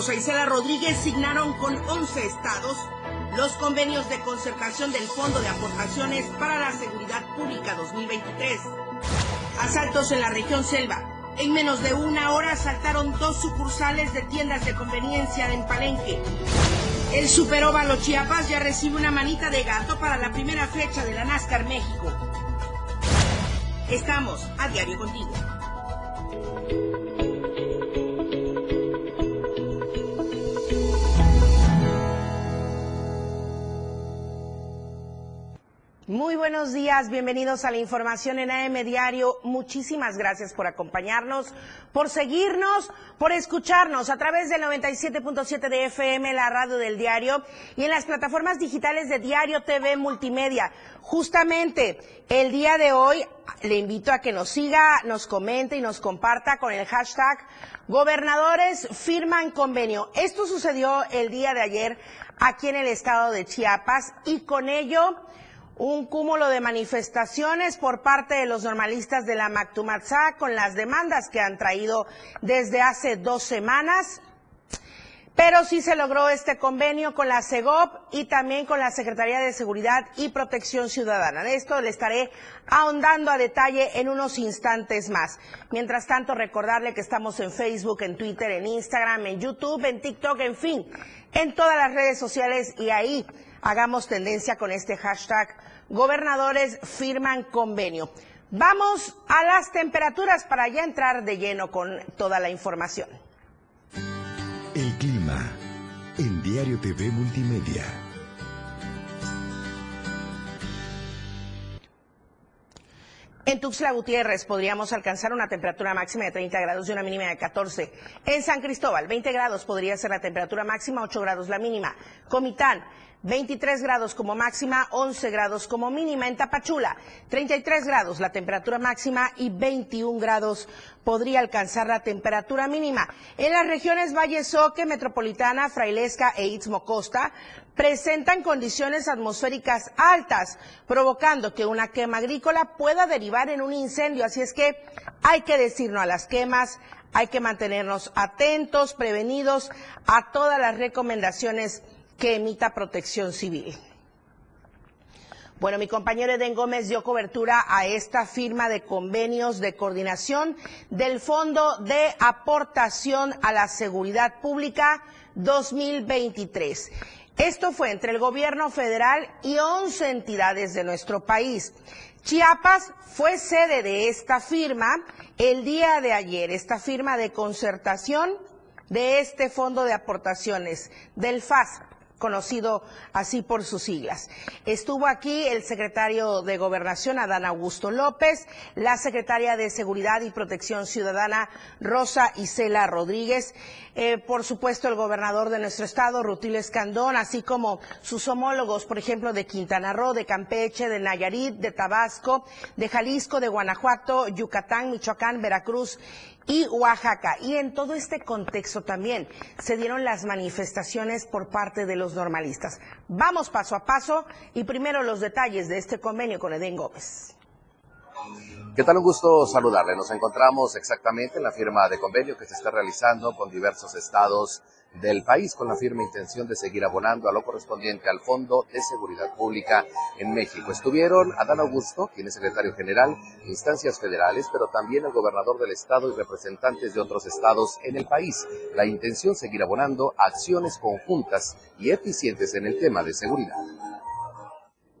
Rosa Isela Rodríguez signaron con 11 estados los convenios de concertación del Fondo de Aportaciones para la Seguridad Pública 2023. Asaltos en la región Selva. En menos de una hora asaltaron dos sucursales de tiendas de conveniencia en Palenque. El Superóvalo Chiapas ya recibe una manita de gato para la primera fecha de la NASCAR México. Estamos a diario contigo. Muy buenos días, bienvenidos a la información en AM Diario. Muchísimas gracias por acompañarnos, por seguirnos, por escucharnos a través del 97.7 de FM, la radio del diario, y en las plataformas digitales de Diario TV Multimedia. Justamente el día de hoy le invito a que nos siga, nos comente y nos comparta con el hashtag Gobernadores firman convenio. Esto sucedió el día de ayer aquí en el estado de Chiapas y con ello un cúmulo de manifestaciones por parte de los normalistas de la Mactumatzá con las demandas que han traído desde hace dos semanas. Pero sí se logró este convenio con la CEGOP y también con la Secretaría de Seguridad y Protección Ciudadana. De esto le estaré ahondando a detalle en unos instantes más. Mientras tanto, recordarle que estamos en Facebook, en Twitter, en Instagram, en YouTube, en TikTok, en fin, en todas las redes sociales y ahí hagamos tendencia con este hashtag gobernadores firman convenio. Vamos a las temperaturas para ya entrar de lleno con toda la información. El clima en Diario TV Multimedia. En Tuxtla Gutiérrez podríamos alcanzar una temperatura máxima de 30 grados y una mínima de 14. En San Cristóbal, 20 grados podría ser la temperatura máxima, 8 grados la mínima. Comitán, 23 grados como máxima, 11 grados como mínima. En Tapachula, 33 grados la temperatura máxima y 21 grados podría alcanzar la temperatura mínima. En las regiones Valle Soque, Metropolitana, Frailesca e Istmo Costa presentan condiciones atmosféricas altas, provocando que una quema agrícola pueda derivar en un incendio. Así es que hay que decirnos a las quemas, hay que mantenernos atentos, prevenidos a todas las recomendaciones que emita protección civil. Bueno, mi compañero Eden Gómez dio cobertura a esta firma de convenios de coordinación del Fondo de Aportación a la Seguridad Pública 2023. Esto fue entre el gobierno federal y 11 entidades de nuestro país. Chiapas fue sede de esta firma el día de ayer, esta firma de concertación de este fondo de aportaciones del FAS conocido así por sus siglas. Estuvo aquí el secretario de Gobernación, Adán Augusto López, la secretaria de Seguridad y Protección Ciudadana, Rosa Isela Rodríguez, eh, por supuesto el gobernador de nuestro estado, Rutilio Escandón, así como sus homólogos, por ejemplo, de Quintana Roo, de Campeche, de Nayarit, de Tabasco, de Jalisco, de Guanajuato, Yucatán, Michoacán, Veracruz y Oaxaca. Y en todo este contexto también se dieron las manifestaciones por parte de los normalistas. Vamos paso a paso y primero los detalles de este convenio con Edén Gómez. ¿Qué tal? Un gusto saludarle. Nos encontramos exactamente en la firma de convenio que se está realizando con diversos estados del país con la firme intención de seguir abonando a lo correspondiente al Fondo de Seguridad Pública en México. Estuvieron Adán Augusto, quien es secretario general, instancias federales, pero también el gobernador del estado y representantes de otros estados en el país. La intención seguir abonando acciones conjuntas y eficientes en el tema de seguridad.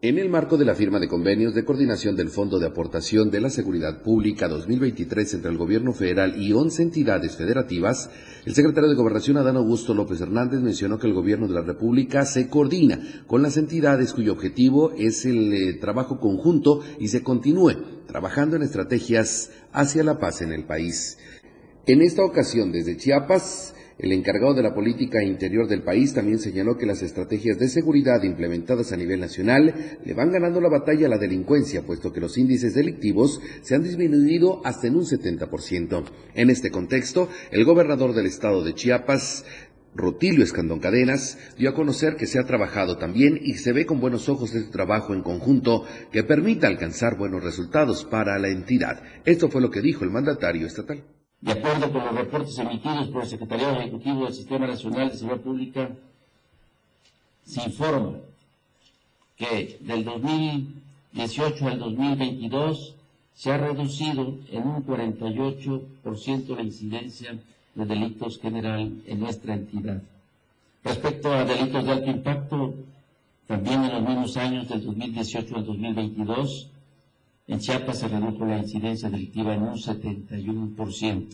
En el marco de la firma de convenios de coordinación del Fondo de Aportación de la Seguridad Pública 2023 entre el Gobierno Federal y 11 entidades federativas, el secretario de Gobernación Adán Augusto López Hernández mencionó que el Gobierno de la República se coordina con las entidades cuyo objetivo es el eh, trabajo conjunto y se continúe trabajando en estrategias hacia la paz en el país. En esta ocasión, desde Chiapas, el encargado de la política interior del país también señaló que las estrategias de seguridad implementadas a nivel nacional le van ganando la batalla a la delincuencia, puesto que los índices delictivos se han disminuido hasta en un 70%. En este contexto, el gobernador del estado de Chiapas, Rutilio Escandón Cadenas dio a conocer que se ha trabajado también y se ve con buenos ojos este trabajo en conjunto que permita alcanzar buenos resultados para la entidad. Esto fue lo que dijo el mandatario estatal. De acuerdo con los reportes emitidos por el Secretariado Ejecutivo del Sistema Nacional de Seguridad Pública, se informa que del 2018 al 2022 se ha reducido en un 48% la incidencia de delitos general en nuestra entidad. Respecto a delitos de alto impacto, también en los mismos años del 2018 al 2022, en Chiapas se redujo la incidencia delictiva en un 71%.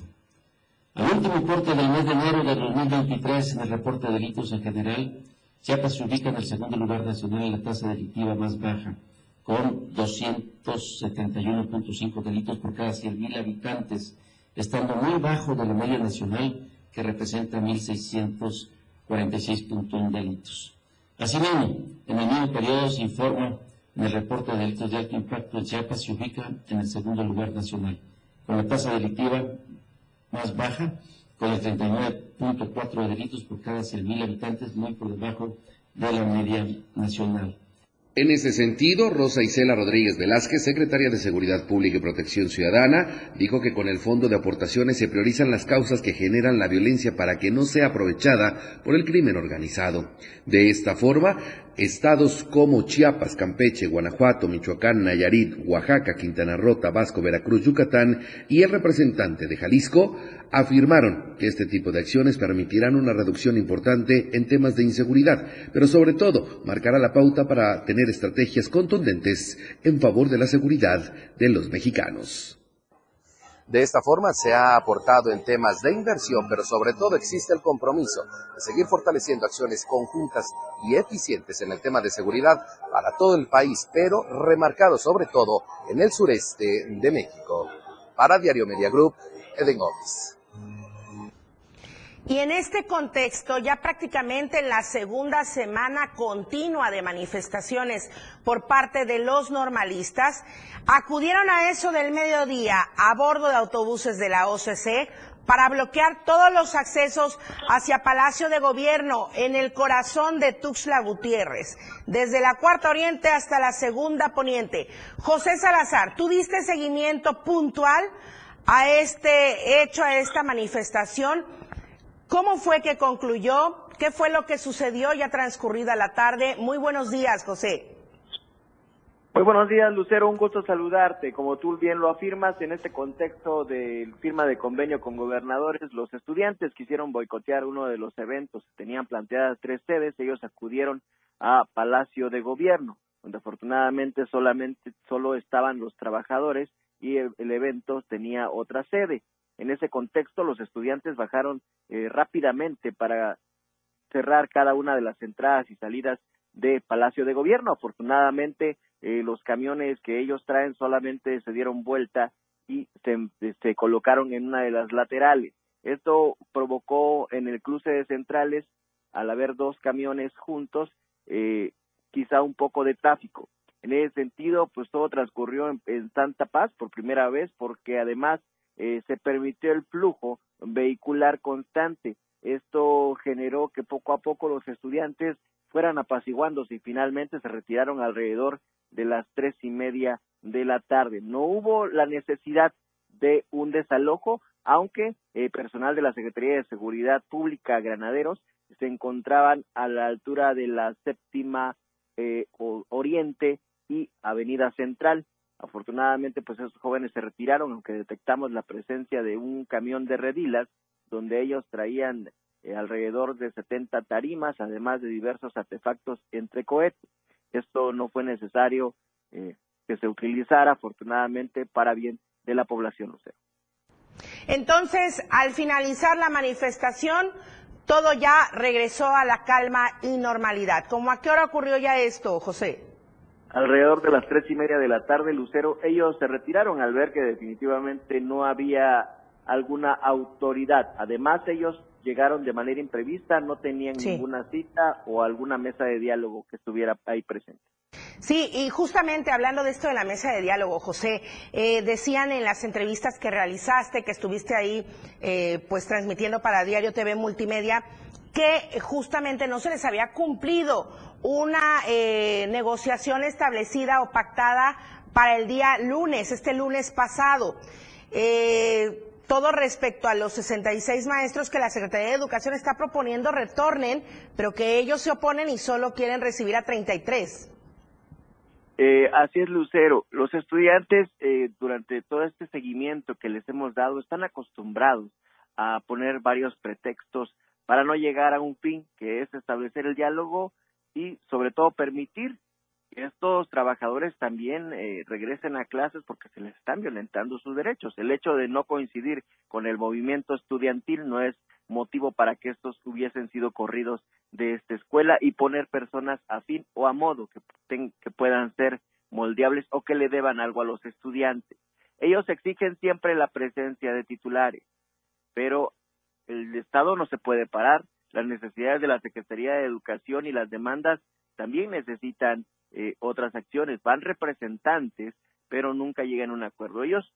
Al último importe del mes de enero de 2023, en el reporte de delitos en general, Chiapas se ubica en el segundo lugar nacional en la tasa delictiva más baja, con 271.5 delitos por cada 100.000 habitantes, estando muy bajo de la media nacional, que representa 1.646.1 delitos. Asimismo, en el mismo periodo se informa en el reporte de delitos de alto impacto, en Chiapas se ubica en el segundo lugar nacional, con la tasa delictiva más baja, con el 39.4 de delitos por cada 100.000 habitantes, muy por debajo de la media nacional. En ese sentido, Rosa Isela Rodríguez Velázquez, secretaria de Seguridad Pública y Protección Ciudadana, dijo que con el fondo de aportaciones se priorizan las causas que generan la violencia para que no sea aprovechada por el crimen organizado. De esta forma, Estados como Chiapas, Campeche, Guanajuato, Michoacán, Nayarit, Oaxaca, Quintana Roo, Tabasco, Veracruz, Yucatán y el representante de Jalisco afirmaron que este tipo de acciones permitirán una reducción importante en temas de inseguridad, pero sobre todo marcará la pauta para tener estrategias contundentes en favor de la seguridad de los mexicanos. De esta forma se ha aportado en temas de inversión, pero sobre todo existe el compromiso de seguir fortaleciendo acciones conjuntas y eficientes en el tema de seguridad para todo el país, pero remarcado sobre todo en el sureste de México. Para Diario Media Group, Eden Gómez. Y en este contexto, ya prácticamente en la segunda semana continua de manifestaciones por parte de los normalistas, acudieron a eso del mediodía a bordo de autobuses de la OCC para bloquear todos los accesos hacia Palacio de Gobierno en el corazón de Tuxtla Gutiérrez, desde la Cuarta Oriente hasta la Segunda Poniente. José Salazar, ¿tú diste seguimiento puntual a este hecho, a esta manifestación? ¿Cómo fue que concluyó? ¿Qué fue lo que sucedió ya transcurrida la tarde? Muy buenos días, José. Muy buenos días, Lucero. Un gusto saludarte. Como tú bien lo afirmas, en este contexto de firma de convenio con gobernadores, los estudiantes quisieron boicotear uno de los eventos. Tenían planteadas tres sedes. Ellos acudieron a Palacio de Gobierno, donde afortunadamente solamente solo estaban los trabajadores y el evento tenía otra sede. En ese contexto, los estudiantes bajaron eh, rápidamente para cerrar cada una de las entradas y salidas de Palacio de Gobierno. Afortunadamente, eh, los camiones que ellos traen solamente se dieron vuelta y se, colocaron en una de las laterales. Esto provocó en el cruce de centrales, al haber dos camiones juntos, eh, quizá un poco de tráfico. En ese sentido, pues todo transcurrió en Santa Paz por primera vez, porque además eh, se permitió el flujo vehicular constante. Esto generó que poco a poco los estudiantes fueran apaciguándose y finalmente se retiraron alrededor de las tres y media de la tarde. No hubo la necesidad de un desalojo, aunque el personal de la Secretaría de Seguridad Pública Granaderos se encontraban a la altura de la séptima eh, Oriente y Avenida Central. Afortunadamente, pues esos jóvenes se retiraron, aunque detectamos la presencia de un camión de redilas, donde ellos traían eh, alrededor de 70 tarimas, además de diversos artefactos entre cohetes. Esto no fue necesario eh, que se utilizara, afortunadamente, para bien de la población lucero. Entonces, al finalizar la manifestación, todo ya regresó a la calma y normalidad. ¿Cómo a qué hora ocurrió ya esto, José? Alrededor de las tres y media de la tarde, Lucero, ellos se retiraron al ver que definitivamente no había alguna autoridad. Además, ellos llegaron de manera imprevista, no tenían ninguna cita o alguna mesa de diálogo que estuviera ahí presente. Sí, y justamente hablando de esto de la mesa de diálogo, José, eh, decían en las entrevistas que realizaste, que estuviste ahí eh, pues transmitiendo para Diario TV Multimedia, que justamente no se les había cumplido una eh, negociación establecida o pactada para el día lunes, este lunes pasado. Eh, todo respecto a los 66 maestros que la Secretaría de Educación está proponiendo retornen, pero que ellos se oponen y solo quieren recibir a 33. Eh, así es, Lucero. Los estudiantes, eh, durante todo este seguimiento que les hemos dado, están acostumbrados a poner varios pretextos para no llegar a un fin, que es establecer el diálogo y, sobre todo, permitir que estos trabajadores también eh, regresen a clases porque se les están violentando sus derechos. El hecho de no coincidir con el movimiento estudiantil no es motivo para que estos hubiesen sido corridos de esta escuela y poner personas a fin o a modo que, que puedan ser moldeables o que le deban algo a los estudiantes. Ellos exigen siempre la presencia de titulares, pero el Estado no se puede parar. Las necesidades de la Secretaría de Educación y las demandas también necesitan eh, otras acciones. Van representantes, pero nunca llegan a un acuerdo. Ellos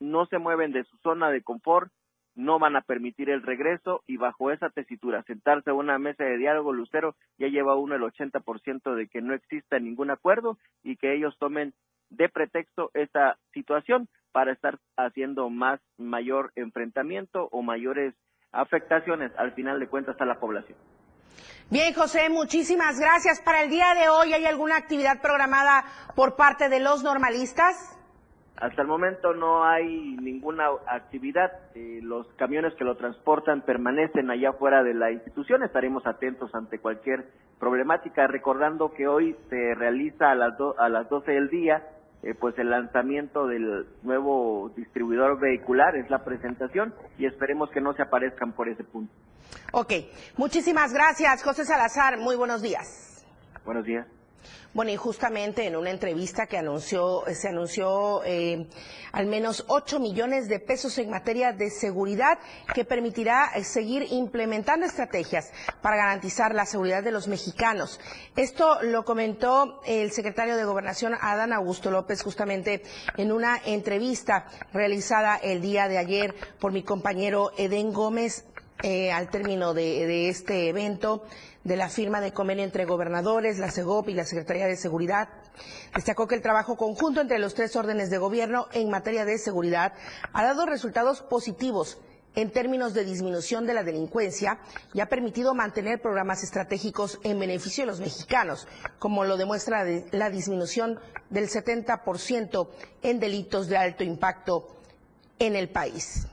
no se mueven de su zona de confort, no van a permitir el regreso y bajo esa tesitura, sentarse a una mesa de diálogo, Lucero ya lleva uno el 80% de que no exista ningún acuerdo y que ellos tomen de pretexto esta situación para estar haciendo más mayor enfrentamiento o mayores afectaciones al final de cuentas a la población. Bien, José, muchísimas gracias. Para el día de hoy, ¿hay alguna actividad programada por parte de los normalistas? Hasta el momento no hay ninguna actividad. Eh, los camiones que lo transportan permanecen allá fuera de la institución. Estaremos atentos ante cualquier problemática. Recordando que hoy se realiza a las, a las 12 del día eh, pues el lanzamiento del nuevo distribuidor vehicular, es la presentación y esperemos que no se aparezcan por ese punto. Ok, muchísimas gracias, José Salazar. Muy buenos días. Buenos días. Bueno, y justamente en una entrevista que anunció, se anunció eh, al menos 8 millones de pesos en materia de seguridad que permitirá eh, seguir implementando estrategias para garantizar la seguridad de los mexicanos. Esto lo comentó el secretario de Gobernación, Adán Augusto López, justamente en una entrevista realizada el día de ayer por mi compañero Edén Gómez eh, al término de este evento de la firma de convenio entre gobernadores, la CEGOP y la Secretaría de Seguridad. Destacó que el trabajo conjunto entre los tres órdenes de gobierno en materia de seguridad ha dado resultados positivos en términos de disminución de la delincuencia y ha permitido mantener programas estratégicos en beneficio de los mexicanos, como lo demuestra la disminución del 70% en delitos de alto impacto en el país.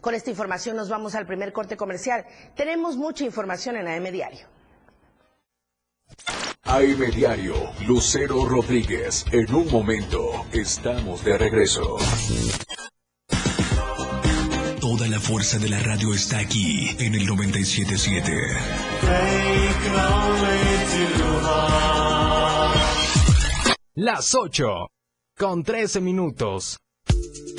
Con esta información nos vamos al primer corte comercial. Tenemos mucha información en AM Diario. AM Diario, Lucero Rodríguez. En un momento, estamos de regreso. Toda la fuerza de la radio está aquí en el 977. Las 8 con 13 minutos.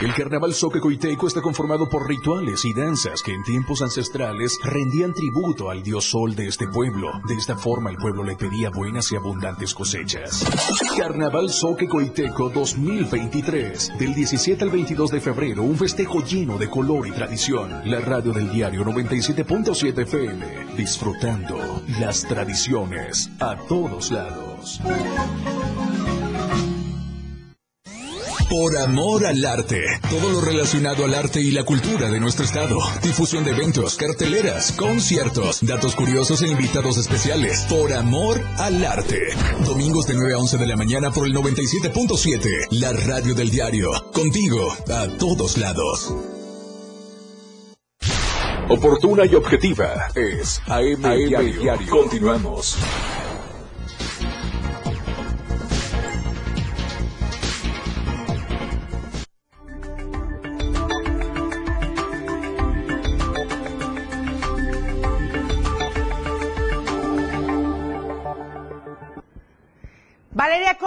El carnaval Coiteco está conformado por rituales y danzas que en tiempos ancestrales rendían tributo al dios sol de este pueblo. De esta forma el pueblo le pedía buenas y abundantes cosechas. Carnaval Coiteco 2023. Del 17 al 22 de febrero, un festejo lleno de color y tradición. La radio del diario 97.7 FM. Disfrutando las tradiciones a todos lados. Por amor al arte. Todo lo relacionado al arte y la cultura de nuestro estado. Difusión de eventos, carteleras, conciertos, datos curiosos e invitados especiales. Por amor al arte. Domingos de 9 a 11 de la mañana por el 97.7. La radio del diario. Contigo a todos lados. Oportuna y objetiva es AM, diario. Continuamos.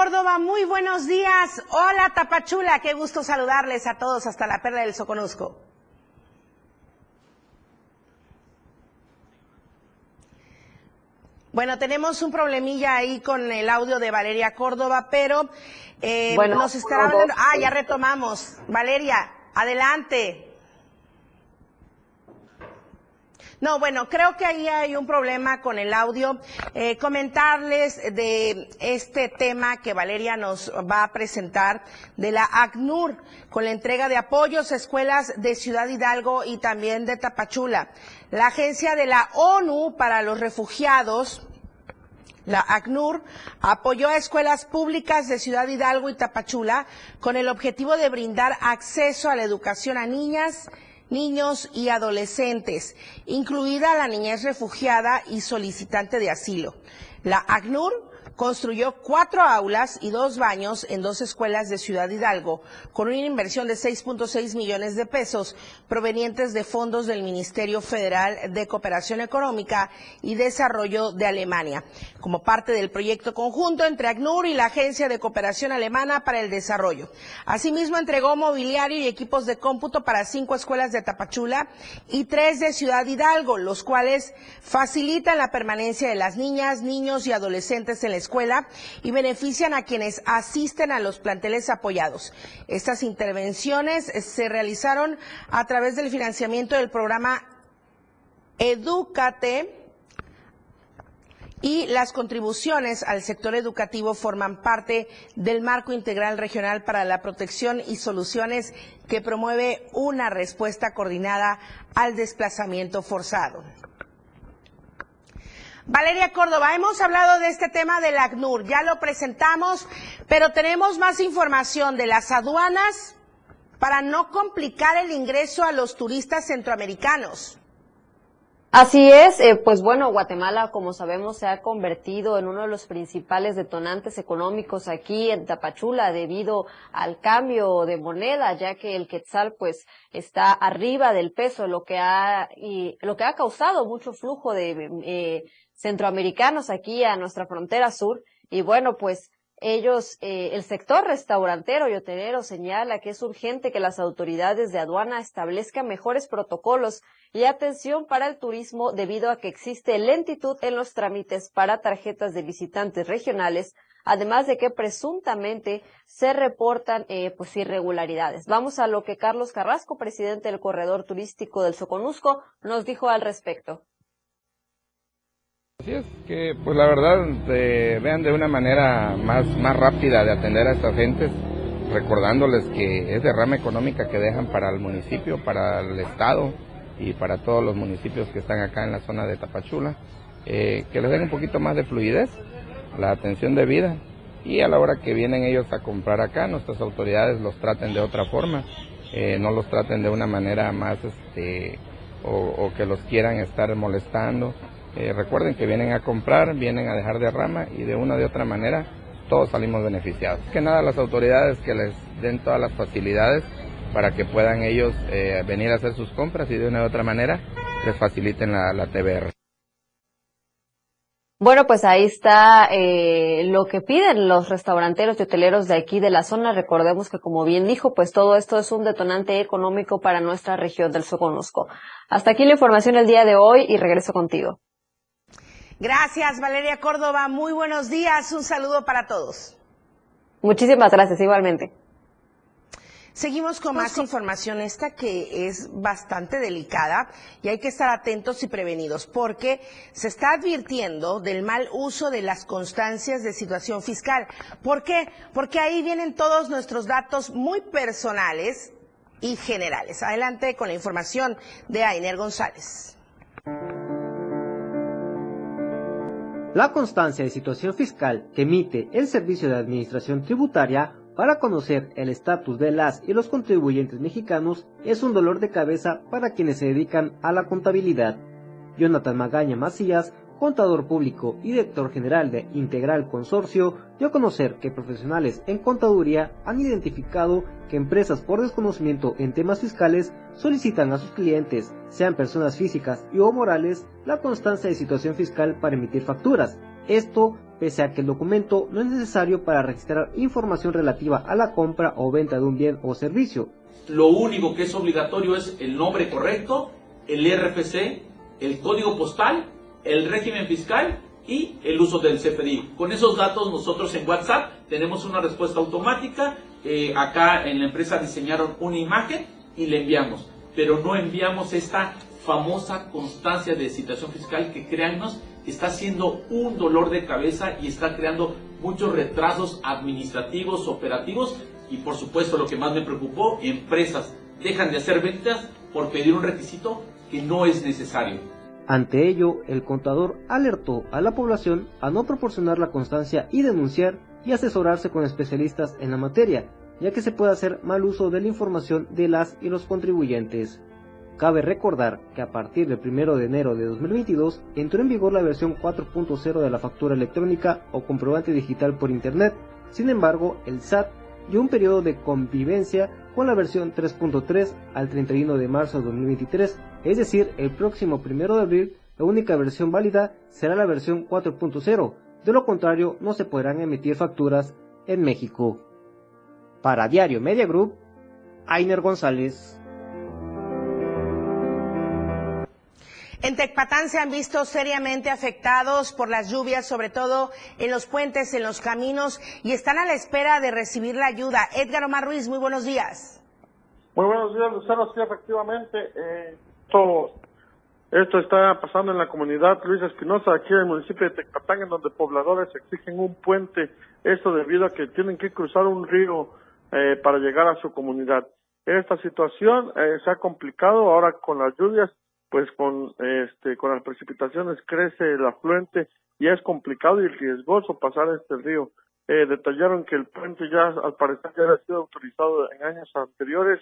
Córdoba, muy buenos días. Hola Tapachula, qué gusto saludarles a todos hasta la perla del Soconusco. Bueno, tenemos un problemilla ahí con el audio de Valeria Córdoba, pero eh, nos estará hablando. Ah, ya retomamos. Valeria, adelante. No, bueno, creo que ahí hay un problema con el audio. Eh, comentarles de este tema que Valeria nos va a presentar de la ACNUR con la entrega de apoyos a escuelas de Ciudad Hidalgo y también de Tapachula. La agencia de la ONU para los refugiados la ACNUR apoyó a escuelas públicas de Ciudad Hidalgo y Tapachula con el objetivo de brindar acceso a la educación a niñas, niños y adolescentes, incluida la niñez refugiada y solicitante de asilo. La ACNUR construyó cuatro aulas y dos baños en dos escuelas de Ciudad Hidalgo, con una inversión de 6.6 millones de pesos provenientes de fondos del Ministerio Federal de Cooperación Económica y Desarrollo de Alemania, como parte del proyecto conjunto entre ACNUR y la Agencia de Cooperación Alemana para el Desarrollo. Asimismo, entregó mobiliario y equipos de cómputo para cinco escuelas de Tapachula y tres de Ciudad Hidalgo, los cuales facilitan la permanencia de las niñas, niños y adolescentes en la escuela y benefician a quienes asisten a los planteles apoyados. Estas intervenciones se realizaron a través del financiamiento del programa Educate y las contribuciones al sector educativo forman parte del marco integral regional para la protección y soluciones que promueve una respuesta coordinada al desplazamiento forzado. Valeria Córdoba, hemos hablado de este tema del ACNUR, ya lo presentamos, pero tenemos más información de las aduanas para no complicar el ingreso a los turistas centroamericanos. Así es, eh, pues bueno, Guatemala, como sabemos, se ha convertido en uno de los principales detonantes económicos aquí en Tapachula debido al cambio de moneda, ya que el quetzal pues está arriba del peso, lo que ha y lo que ha causado mucho flujo de eh, centroamericanos aquí a nuestra frontera sur. Y bueno, pues ellos, eh, el sector restaurantero y hotelero señala que es urgente que las autoridades de aduana establezcan mejores protocolos y atención para el turismo debido a que existe lentitud en los trámites para tarjetas de visitantes regionales, además de que presuntamente se reportan eh, pues irregularidades. Vamos a lo que Carlos Carrasco, presidente del corredor turístico del Soconusco, nos dijo al respecto. Así es, que pues la verdad vean de una manera más, más rápida de atender a estas gentes, recordándoles que es derrama económica que dejan para el municipio, para el estado y para todos los municipios que están acá en la zona de Tapachula, eh, que les den un poquito más de fluidez, la atención debida y a la hora que vienen ellos a comprar acá, nuestras autoridades los traten de otra forma, eh, no los traten de una manera más este, o, o que los quieran estar molestando eh, recuerden que vienen a comprar, vienen a dejar de rama y de una de otra manera todos salimos beneficiados. Que nada, las autoridades que les den todas las facilidades para que puedan ellos eh, venir a hacer sus compras y de una u otra manera les faciliten la, la TBR. Bueno, pues ahí está eh, lo que piden los restauranteros y hoteleros de aquí de la zona. Recordemos que, como bien dijo, pues todo esto es un detonante económico para nuestra región del Soconusco. Hasta aquí la información el día de hoy y regreso contigo. Gracias, Valeria Córdoba. Muy buenos días. Un saludo para todos. Muchísimas gracias, igualmente. Seguimos con más información, esta que es bastante delicada y hay que estar atentos y prevenidos porque se está advirtiendo del mal uso de las constancias de situación fiscal. ¿Por qué? Porque ahí vienen todos nuestros datos muy personales y generales. Adelante con la información de Ainer González. La constancia de situación fiscal que emite el Servicio de Administración Tributaria para conocer el estatus de las y los contribuyentes mexicanos es un dolor de cabeza para quienes se dedican a la contabilidad. Jonathan Magaña Macías, contador público y director general de Integral Consorcio, dio a conocer que profesionales en contaduría han identificado que empresas por desconocimiento en temas fiscales solicitan a sus clientes, sean personas físicas y o morales, la constancia de situación fiscal para emitir facturas. Esto pese a que el documento no es necesario para registrar información relativa a la compra o venta de un bien o servicio. Lo único que es obligatorio es el nombre correcto, el RFC, el código postal, el régimen fiscal y el uso del CFDI. Con esos datos nosotros en WhatsApp tenemos una respuesta automática. Eh, acá en la empresa diseñaron una imagen y le enviamos. Pero no enviamos esta famosa constancia de situación fiscal que créannos está siendo un dolor de cabeza y está creando muchos retrasos administrativos, operativos y por supuesto lo que más me preocupó, empresas dejan de hacer ventas por pedir un requisito que no es necesario. Ante ello, el contador alertó a la población a no proporcionar la constancia y denunciar y asesorarse con especialistas en la materia, ya que se puede hacer mal uso de la información de las y los contribuyentes. Cabe recordar que a partir del 1 de enero de 2022 entró en vigor la versión 4.0 de la factura electrónica o comprobante digital por Internet. Sin embargo, el SAT dio un periodo de convivencia con la versión 3.3 al 31 de marzo de 2023, es decir, el próximo 1 de abril la única versión válida será la versión 4.0, de lo contrario no se podrán emitir facturas en México. Para Diario Media Group, Ainer González. En Tecpatán se han visto seriamente afectados por las lluvias, sobre todo en los puentes, en los caminos, y están a la espera de recibir la ayuda. Edgar Omar Ruiz, muy buenos días. Muy buenos días, Lucero. Sí, efectivamente, eh, todo esto está pasando en la comunidad Luis Espinosa, aquí en el municipio de Tecpatán, en donde pobladores exigen un puente, esto debido a que tienen que cruzar un río eh, para llegar a su comunidad. Esta situación eh, se ha complicado ahora con las lluvias pues con este con las precipitaciones crece el afluente y es complicado y riesgoso pasar este río. Eh, detallaron que el puente ya al parecer ya ha sido autorizado en años anteriores,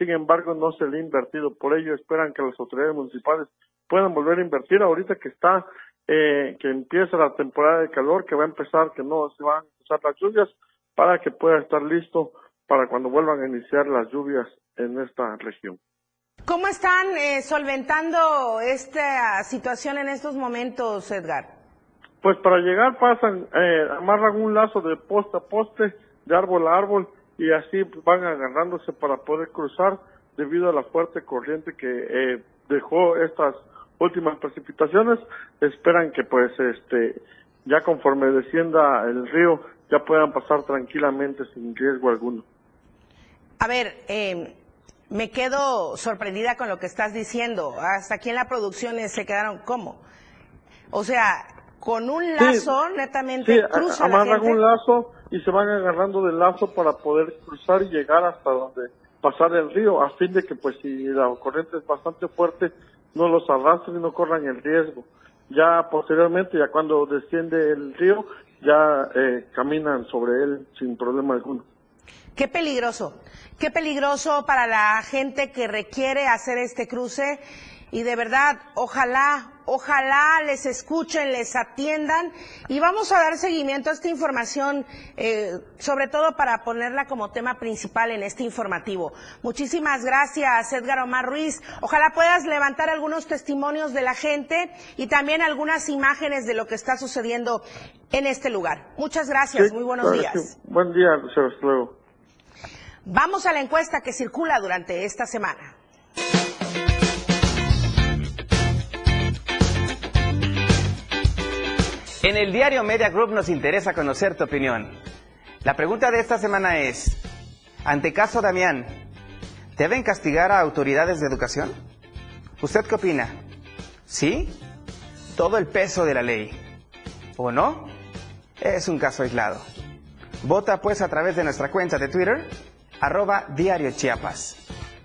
sin embargo no se le ha invertido, por ello esperan que las autoridades municipales puedan volver a invertir ahorita que está eh, que empieza la temporada de calor, que va a empezar, que no se van a empezar las lluvias, para que pueda estar listo para cuando vuelvan a iniciar las lluvias en esta región. ¿Cómo están eh, solventando esta situación en estos momentos, Edgar? Pues para llegar pasan, eh, amarran un lazo de poste a poste, de árbol a árbol, y así van agarrándose para poder cruzar debido a la fuerte corriente que eh, dejó estas últimas precipitaciones. Esperan que pues este ya conforme descienda el río ya puedan pasar tranquilamente sin riesgo alguno. A ver, eh, me quedo sorprendida con lo que estás diciendo. Hasta aquí en la producción se quedaron como. O sea, con un lazo, netamente, sí, cruzan amarran un lazo y se van agarrando del lazo para poder cruzar y llegar hasta donde pasar el río, a fin de que, pues, si la corriente es bastante fuerte, no los arrastren y no corran el riesgo. Ya posteriormente, ya cuando desciende el río, ya eh, caminan sobre él sin problema alguno. Qué peligroso, qué peligroso para la gente que requiere hacer este cruce y de verdad, ojalá, ojalá les escuchen, les atiendan y vamos a dar seguimiento a esta información, eh, sobre todo para ponerla como tema principal en este informativo. Muchísimas gracias, Edgar Omar Ruiz. Ojalá puedas levantar algunos testimonios de la gente y también algunas imágenes de lo que está sucediendo en este lugar. Muchas gracias, muy buenos días. Buen día, luego. Vamos a la encuesta que circula durante esta semana. En el diario Media Group nos interesa conocer tu opinión. La pregunta de esta semana es, Ante caso Damián, ¿deben castigar a autoridades de educación? ¿Usted qué opina? ¿Sí? Todo el peso de la ley. ¿O no? Es un caso aislado. Vota pues a través de nuestra cuenta de Twitter, arroba Diario Chiapas.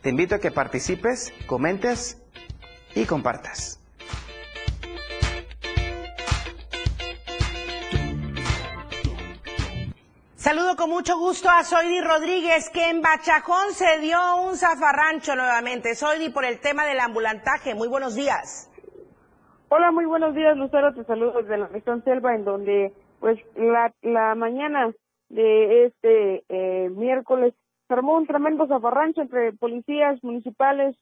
Te invito a que participes, comentes y compartas. Saludo con mucho gusto a Soidi Rodríguez, que en Bachajón se dio un zafarrancho nuevamente. Soidi, por el tema del ambulantaje. Muy buenos días. Hola, muy buenos días, Lucero. Te saludo desde la región Selva, en donde, pues, la, la mañana de este eh, miércoles se armó un tremendo zafarrancho entre policías municipales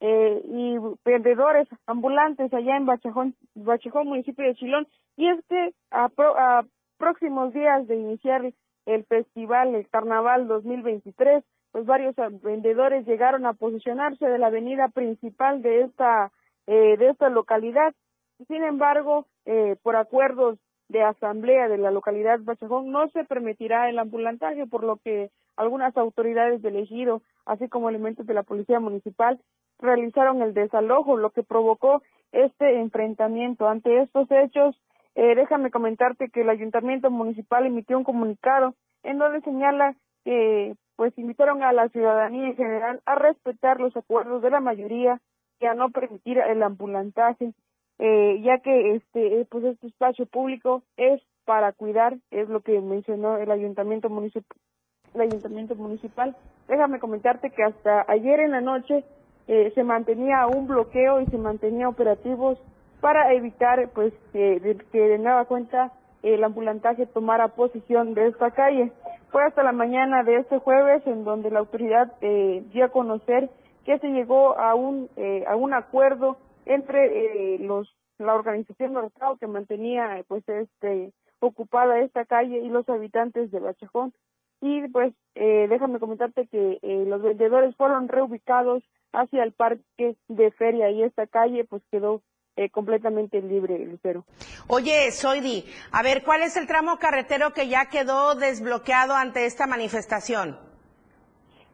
eh, y vendedores ambulantes allá en Bachajón, Bachajón, municipio de Chilón. Y es que a, a próximos días de iniciar el festival, el carnaval 2023, pues varios vendedores llegaron a posicionarse de la avenida principal de esta, eh, de esta localidad. Sin embargo, eh, por acuerdos de asamblea de la localidad Bachajón no se permitirá el ambulantaje, por lo que algunas autoridades del ejido, así como elementos de la policía municipal, realizaron el desalojo, lo que provocó este enfrentamiento. Ante estos hechos, eh, déjame comentarte que el ayuntamiento municipal emitió un comunicado en donde señala que pues invitaron a la ciudadanía en general a respetar los acuerdos de la mayoría y a no permitir el ambulantaje, eh, ya que este pues este espacio público es para cuidar, es lo que mencionó el ayuntamiento municipal. El ayuntamiento municipal. Déjame comentarte que hasta ayer en la noche eh, se mantenía un bloqueo y se mantenía operativos para evitar pues que de nueva cuenta el ambulantaje tomara posición de esta calle. Fue hasta la mañana de este jueves en donde la autoridad eh, dio a conocer que se llegó a un eh, a un acuerdo entre eh, los la organización del Estado que mantenía pues este ocupada esta calle y los habitantes de Bachajón y pues eh, déjame comentarte que eh, los vendedores fueron reubicados hacia el parque de feria y esta calle pues quedó eh, completamente libre, Lucero. Oye, Soidi, a ver, ¿cuál es el tramo carretero que ya quedó desbloqueado ante esta manifestación?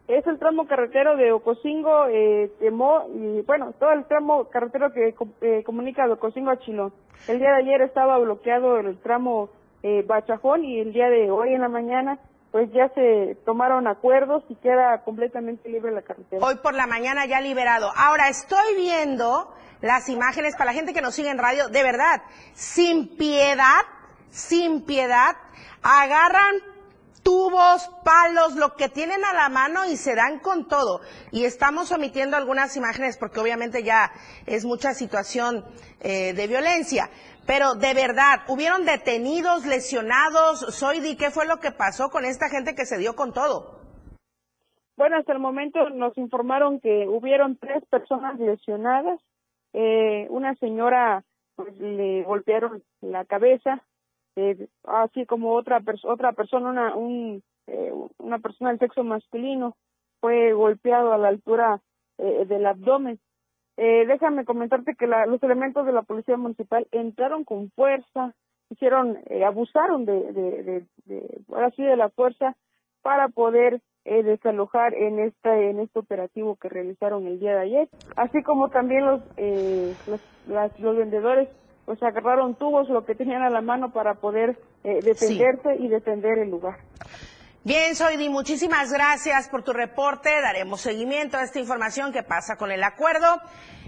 Es el tramo carretero de Ocosingo, eh, Temó, y bueno, todo el tramo carretero que eh, comunica de Ocosingo a Chilón. El día de ayer estaba bloqueado el tramo eh, Bachajón y el día de hoy en la mañana pues ya se tomaron acuerdos y queda completamente libre la carretera. Hoy por la mañana ya liberado. Ahora estoy viendo las imágenes para la gente que nos sigue en radio, de verdad, sin piedad, sin piedad, agarran tubos, palos, lo que tienen a la mano y se dan con todo. Y estamos omitiendo algunas imágenes porque obviamente ya es mucha situación eh, de violencia. Pero de verdad, ¿hubieron detenidos, lesionados? Soidi, ¿qué fue lo que pasó con esta gente que se dio con todo? Bueno, hasta el momento nos informaron que hubieron tres personas lesionadas, eh, una señora pues, le golpearon la cabeza, eh, así como otra otra persona, una, un, eh, una persona del sexo masculino fue golpeado a la altura eh, del abdomen. Eh, déjame comentarte que la, los elementos de la policía municipal entraron con fuerza, hicieron, eh, abusaron de, de, de, de, ahora sí, de la fuerza para poder eh, desalojar en este en este operativo que realizaron el día de ayer así como también los eh, los, las, los vendedores pues agarraron tubos lo que tenían a la mano para poder eh, defenderse sí. y defender el lugar Bien, Soidi, muchísimas gracias por tu reporte. Daremos seguimiento a esta información que pasa con el acuerdo.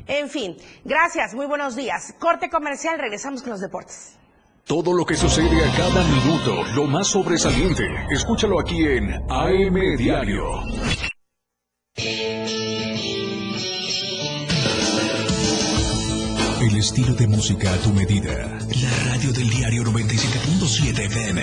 En fin, gracias, muy buenos días. Corte comercial, regresamos con los deportes. Todo lo que sucede a cada minuto, lo más sobresaliente, escúchalo aquí en AM Diario. El estilo de música a tu medida. La radio del diario 97.7 FM.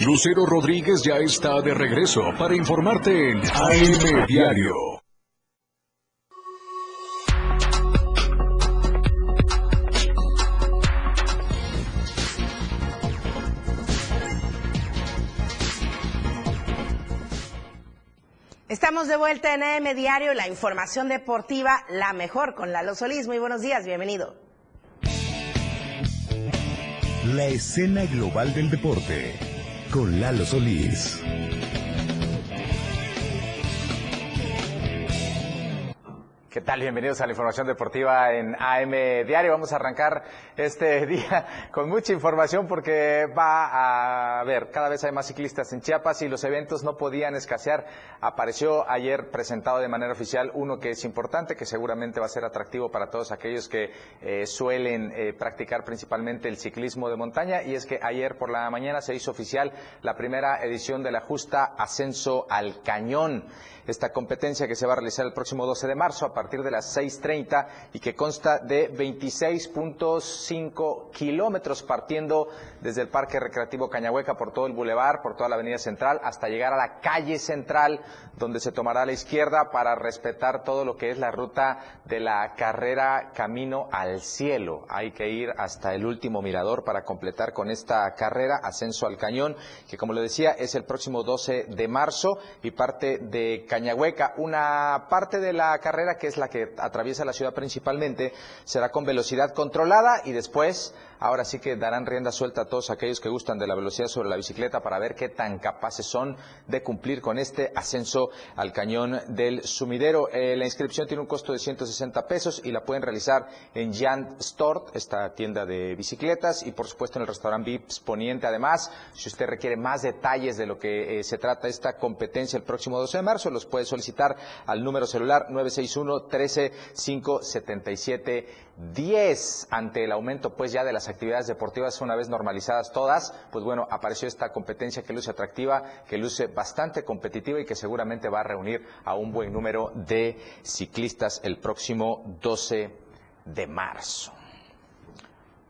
Lucero Rodríguez ya está de regreso para informarte en AM Diario. Estamos de vuelta en AM Diario, la información deportiva, la mejor con Lalo Solís. Muy buenos días, bienvenido. La escena global del deporte con Lalo Solís. ¿Qué tal? Bienvenidos a la información deportiva en AM Diario. Vamos a arrancar este día con mucha información porque va a haber, cada vez hay más ciclistas en Chiapas y los eventos no podían escasear. Apareció ayer presentado de manera oficial uno que es importante, que seguramente va a ser atractivo para todos aquellos que eh, suelen eh, practicar principalmente el ciclismo de montaña y es que ayer por la mañana se hizo oficial la primera edición de la justa Ascenso al Cañón esta competencia que se va a realizar el próximo 12 de marzo a partir de las 6.30 y que consta de 26.5 kilómetros partiendo desde el Parque Recreativo Cañahueca por todo el bulevar, por toda la Avenida Central, hasta llegar a la calle central, donde se tomará a la izquierda para respetar todo lo que es la ruta de la carrera Camino al Cielo. Hay que ir hasta el último mirador para completar con esta carrera, Ascenso al Cañón, que como le decía es el próximo 12 de marzo y parte de Cañahueca. Una parte de la carrera, que es la que atraviesa la ciudad principalmente, será con velocidad controlada y después ahora sí que darán rienda suelta a todos aquellos que gustan de la velocidad sobre la bicicleta para ver qué tan capaces son de cumplir con este ascenso al cañón del sumidero. Eh, la inscripción tiene un costo de 160 pesos y la pueden realizar en Jan Store, esta tienda de bicicletas, y por supuesto en el restaurante Vips Poniente. Además, si usted requiere más detalles de lo que eh, se trata esta competencia el próximo 12 de marzo, los puede solicitar al número celular 961 13 577 10 ante el aumento pues ya de las actividades deportivas una vez normalizadas todas, pues bueno, apareció esta competencia que luce atractiva, que luce bastante competitiva y que seguramente va a reunir a un buen número de ciclistas el próximo 12 de marzo.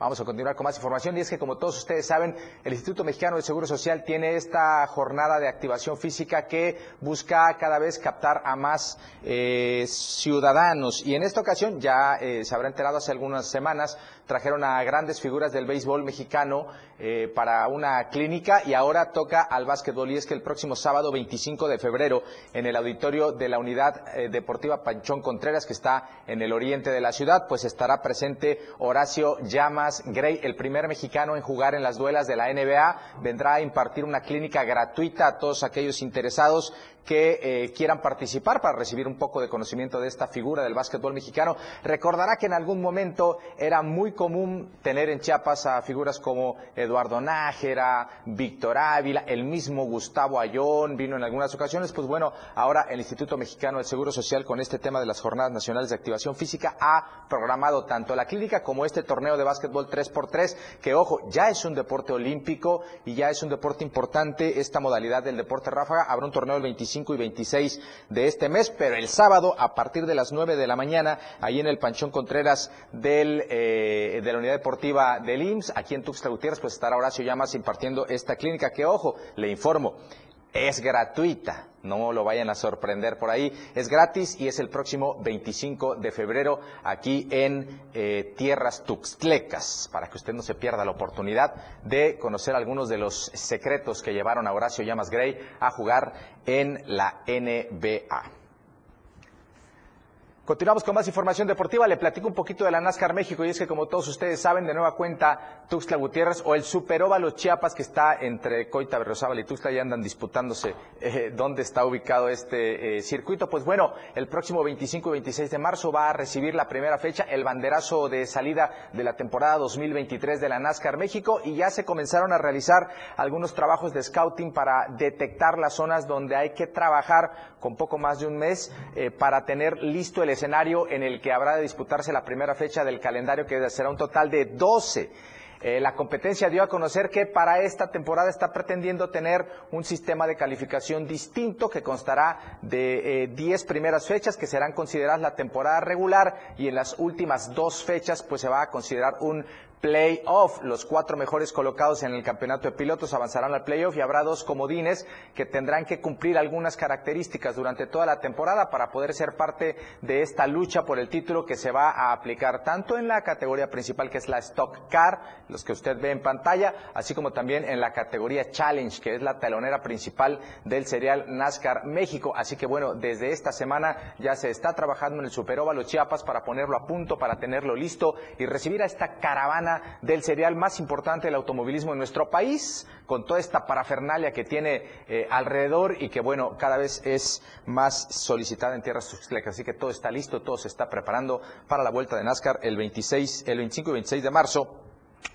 Vamos a continuar con más información y es que como todos ustedes saben, el Instituto Mexicano de Seguro Social tiene esta jornada de activación física que busca cada vez captar a más eh, ciudadanos y en esta ocasión ya eh, se habrá enterado hace algunas semanas trajeron a grandes figuras del béisbol mexicano eh, para una clínica y ahora toca al básquetbol. Y es que el próximo sábado 25 de febrero en el auditorio de la unidad eh, deportiva Panchón Contreras que está en el oriente de la ciudad pues estará presente Horacio Llamas Gray, el primer mexicano en jugar en las duelas de la NBA, vendrá a impartir una clínica gratuita a todos aquellos interesados que eh, quieran participar para recibir un poco de conocimiento de esta figura del básquetbol mexicano. Recordará que en algún momento era muy común tener en Chiapas a figuras como Eduardo Nájera, Víctor Ávila, el mismo Gustavo Ayón vino en algunas ocasiones. Pues bueno, ahora el Instituto Mexicano del Seguro Social con este tema de las Jornadas Nacionales de Activación Física ha programado tanto la clínica como este torneo de básquetbol 3x3, que ojo, ya es un deporte olímpico y ya es un deporte importante esta modalidad del deporte ráfaga. Habrá un torneo el 25 y 26 de este mes, pero el sábado a partir de las 9 de la mañana, ahí en el Panchón Contreras del, eh, de la Unidad Deportiva del IMSS, aquí en Tuxtla Gutiérrez, pues estará Horacio Llamas impartiendo esta clínica que, ojo, le informo, es gratuita. No lo vayan a sorprender por ahí. Es gratis y es el próximo 25 de febrero aquí en eh, Tierras Tuxtlecas, para que usted no se pierda la oportunidad de conocer algunos de los secretos que llevaron a Horacio Llamas Gray a jugar en la NBA. Continuamos con más información deportiva. Le platico un poquito de la NASCAR México y es que como todos ustedes saben, de nueva cuenta, Tuxtla Gutiérrez o el Superóvalo Chiapas que está entre Coita, y Tuxtla ya andan disputándose eh, dónde está ubicado este eh, circuito. Pues bueno, el próximo 25 y 26 de marzo va a recibir la primera fecha, el banderazo de salida de la temporada 2023 de la NASCAR México y ya se comenzaron a realizar algunos trabajos de scouting para detectar las zonas donde hay que trabajar con poco más de un mes eh, para tener listo el escenario en el que habrá de disputarse la primera fecha del calendario, que será un total de 12. Eh, la competencia dio a conocer que para esta temporada está pretendiendo tener un sistema de calificación distinto que constará de 10 primeras fechas que serán consideradas la temporada regular y en las últimas dos fechas pues se va a considerar un playoff. Los cuatro mejores colocados en el campeonato de pilotos avanzarán al playoff y habrá dos comodines que tendrán que cumplir algunas características durante toda la temporada para poder ser parte de esta lucha por el título que se va a aplicar tanto en la categoría principal que es la Stock Car, los que usted ve en pantalla, así como también en la categoría Challenge, que es la telonera principal del serial NASCAR México. Así que bueno, desde esta semana ya se está trabajando en el Superóvalo Chiapas para ponerlo a punto, para tenerlo listo y recibir a esta caravana del serial más importante del automovilismo en nuestro país, con toda esta parafernalia que tiene eh, alrededor y que, bueno, cada vez es más solicitada en tierras tuxtlecas. Así que todo está listo, todo se está preparando para la vuelta de NASCAR el 26, el 25 y 26 de marzo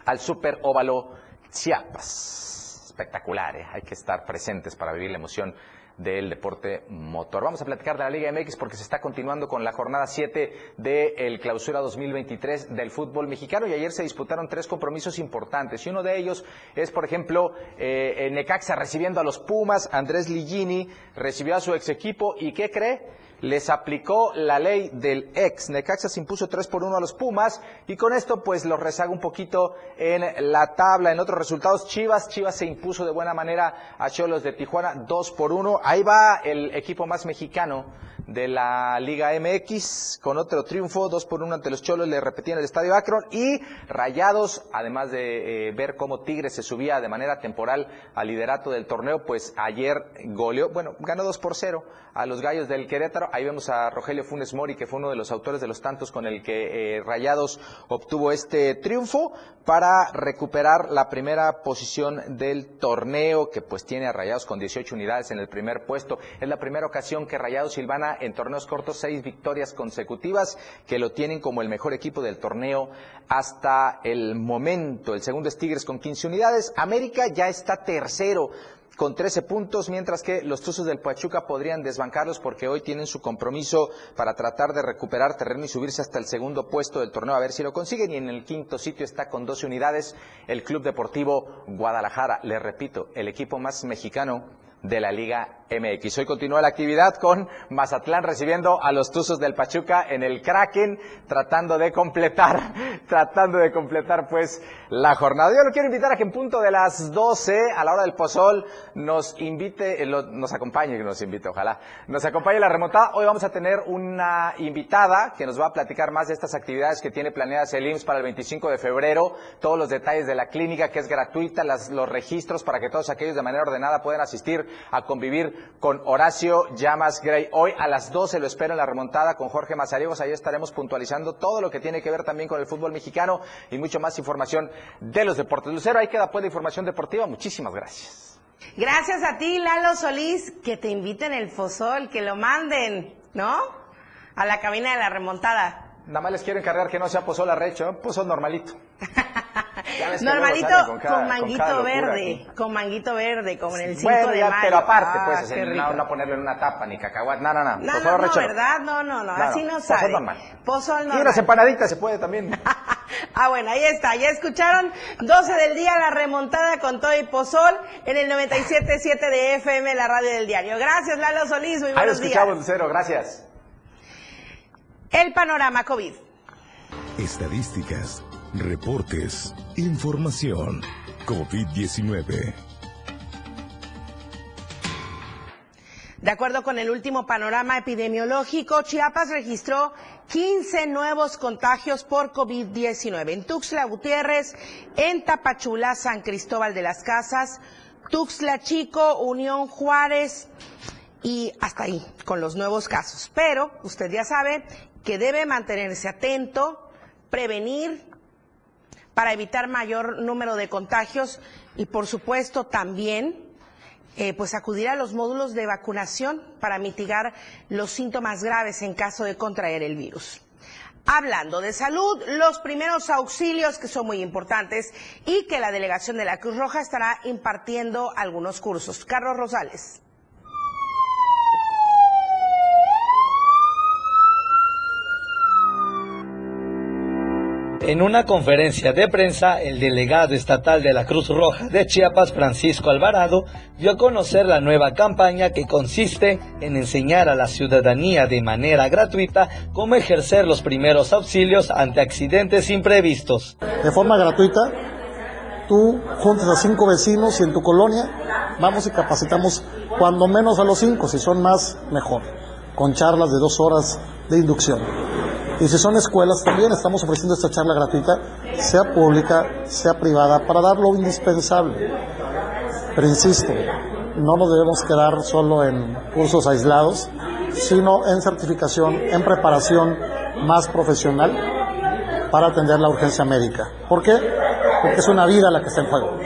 al Super Óvalo Chiapas. Espectacular, ¿eh? hay que estar presentes para vivir la emoción del deporte motor. Vamos a platicar de la Liga MX porque se está continuando con la jornada 7 del clausura 2023 del fútbol mexicano y ayer se disputaron tres compromisos importantes y uno de ellos es, por ejemplo, eh, Necaxa recibiendo a los Pumas, Andrés Ligini recibió a su ex equipo y ¿qué cree? Les aplicó la ley del ex. Necaxa se impuso 3 por 1 a los Pumas y con esto pues los rezaga un poquito en la tabla. En otros resultados, Chivas, Chivas se impuso de buena manera a Cholos de Tijuana 2 por 1. Ahí va el equipo más mexicano de la Liga MX con otro triunfo, 2 por 1 ante los Cholos, le repetían el Estadio Akron y Rayados, además de eh, ver cómo Tigres se subía de manera temporal al liderato del torneo, pues ayer goleó, bueno, ganó 2 por 0 a los Gallos del Querétaro. Ahí vemos a Rogelio Funes Mori, que fue uno de los autores de los tantos con el que eh, Rayados obtuvo este triunfo para recuperar la primera posición del torneo, que pues tiene a Rayados con 18 unidades en el primer puesto. Es la primera ocasión que Rayados Silvana en torneos cortos seis victorias consecutivas, que lo tienen como el mejor equipo del torneo hasta el momento. El segundo es Tigres con 15 unidades. América ya está tercero con 13 puntos, mientras que los Tuzos del Pachuca podrían desbancarlos porque hoy tienen su compromiso para tratar de recuperar terreno y subirse hasta el segundo puesto del torneo, a ver si lo consiguen. Y en el quinto sitio está con 12 unidades el Club Deportivo Guadalajara. Les repito, el equipo más mexicano de la Liga MX. Hoy continúa la actividad con Mazatlán recibiendo a los Tuzos del Pachuca en el Kraken, tratando de completar tratando de completar pues la jornada. Yo lo quiero invitar a que en punto de las 12 a la hora del pozol nos invite, eh, nos acompañe, nos invite, ojalá, nos acompañe la remontada. Hoy vamos a tener una invitada que nos va a platicar más de estas actividades que tiene planeadas el IMSS para el 25 de febrero, todos los detalles de la clínica que es gratuita, los registros para que todos aquellos de manera ordenada puedan asistir a convivir con Horacio Llamas Gray. Hoy a las 12 lo espero en la remontada con Jorge Mazariegos. Ahí estaremos puntualizando todo lo que tiene que ver también con el fútbol mexicano y mucho más información de los deportes. Lucero, ahí queda pues la información deportiva. Muchísimas gracias. Gracias a ti, Lalo Solís, que te inviten el fosol, que lo manden, ¿no? A la cabina de la remontada. Nada más les quiero encargar que no sea pozol arrecho, ¿eh? pozol normalito. Ya ves que luego Normalito con, cada- con manguito locura verde, aquí. con manguito verde, como en el 5 Bueno, de ya, mayo. pero aparte, Ah, pues, o sea, qué no, no ponerle en una tapa ni cacahuate, no, no, no, No, pozol no, no. ¿verdad? No, no, no, No, así no, no pozol sabe. normal. Pozol Y normal. unas empanaditas se puede también. Ah, bueno, ahí está. Ya escucharon 12 del día la remontada con todo y pozol en el 97.7 de FM, la radio del diario. Gracias, Lalo Solís. Muy Ahí lo buenos días. escuchamos, Lucero, gracias. El panorama COVID. Estadísticas, reportes, información. COVID-19. De acuerdo con el último panorama epidemiológico, Chiapas registró 15 nuevos contagios por COVID-19 en Tuxtla Gutiérrez, en Tapachula, San Cristóbal de las Casas, Tuxtla Chico, Unión Juárez y hasta ahí con los nuevos casos. Pero usted ya sabe que debe mantenerse atento, prevenir para evitar mayor número de contagios y por supuesto también eh, pues acudir a los módulos de vacunación para mitigar los síntomas graves en caso de contraer el virus. Hablando de salud, los primeros auxilios que son muy importantes y que la delegación de la Cruz Roja estará impartiendo algunos cursos. Carlos Rosales. En una conferencia de prensa, el delegado estatal de la Cruz Roja de Chiapas, Francisco Alvarado, dio a conocer la nueva campaña que consiste en enseñar a la ciudadanía de manera gratuita cómo ejercer los primeros auxilios ante accidentes imprevistos. de forma gratuita. Tú juntas a cinco vecinos y en tu colonia vamos y capacitamos cuando menos a los cinco, si son más, mejor, con charlas de dos horas de inducción. Y si son escuelas, también estamos ofreciendo esta charla gratuita, sea pública, sea privada, para dar lo indispensable. Pero insisto, no nos debemos quedar solo en cursos aislados, sino en certificación, en preparación más profesional para atender la urgencia médica. ¿Por qué? Porque es una vida la que está en juego.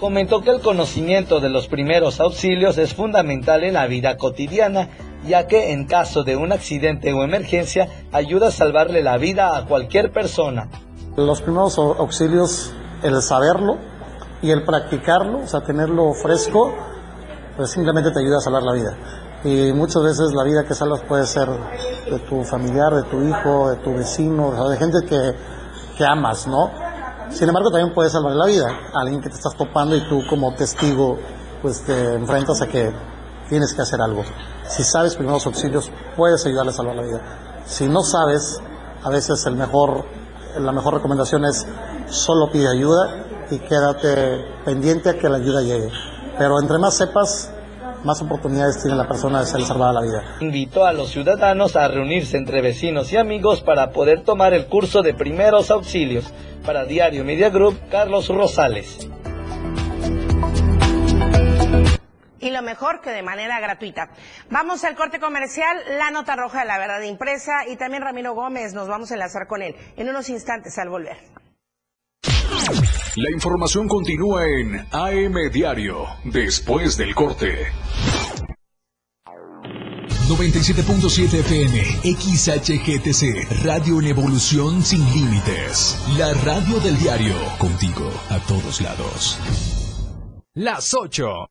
Comentó que el conocimiento de los primeros auxilios es fundamental en la vida cotidiana, ya que en caso de un accidente o emergencia ayuda a salvarle la vida a cualquier persona. Los primeros au- auxilios, el saberlo y el practicarlo, o sea, tenerlo fresco, pues simplemente te ayuda a salvar la vida. Y muchas veces la vida que salvas puede ser de tu familiar, de tu hijo, de tu vecino, o sea, de gente que, que amas, ¿no? Sin embargo, también puede salvar la vida a alguien que te estás topando y tú como testigo, pues te enfrentas a que tienes que hacer algo. Si sabes primeros auxilios, puedes ayudarle a salvar la vida. Si no sabes, a veces la mejor recomendación es solo pide ayuda y quédate pendiente a que la ayuda llegue. Pero entre más sepas, más oportunidades tiene la persona de ser salvada la vida. Invitó a los ciudadanos a reunirse entre vecinos y amigos para poder tomar el curso de primeros auxilios. Para Diario Media Group, Carlos Rosales. Y lo mejor que de manera gratuita. Vamos al corte comercial, la nota roja de la verdad impresa y también Ramiro Gómez, nos vamos a enlazar con él en unos instantes al volver. La información continúa en AM Diario, después del corte. 97.7 FM, XHGTC, Radio en Evolución Sin Límites. La radio del diario, contigo a todos lados. Las 8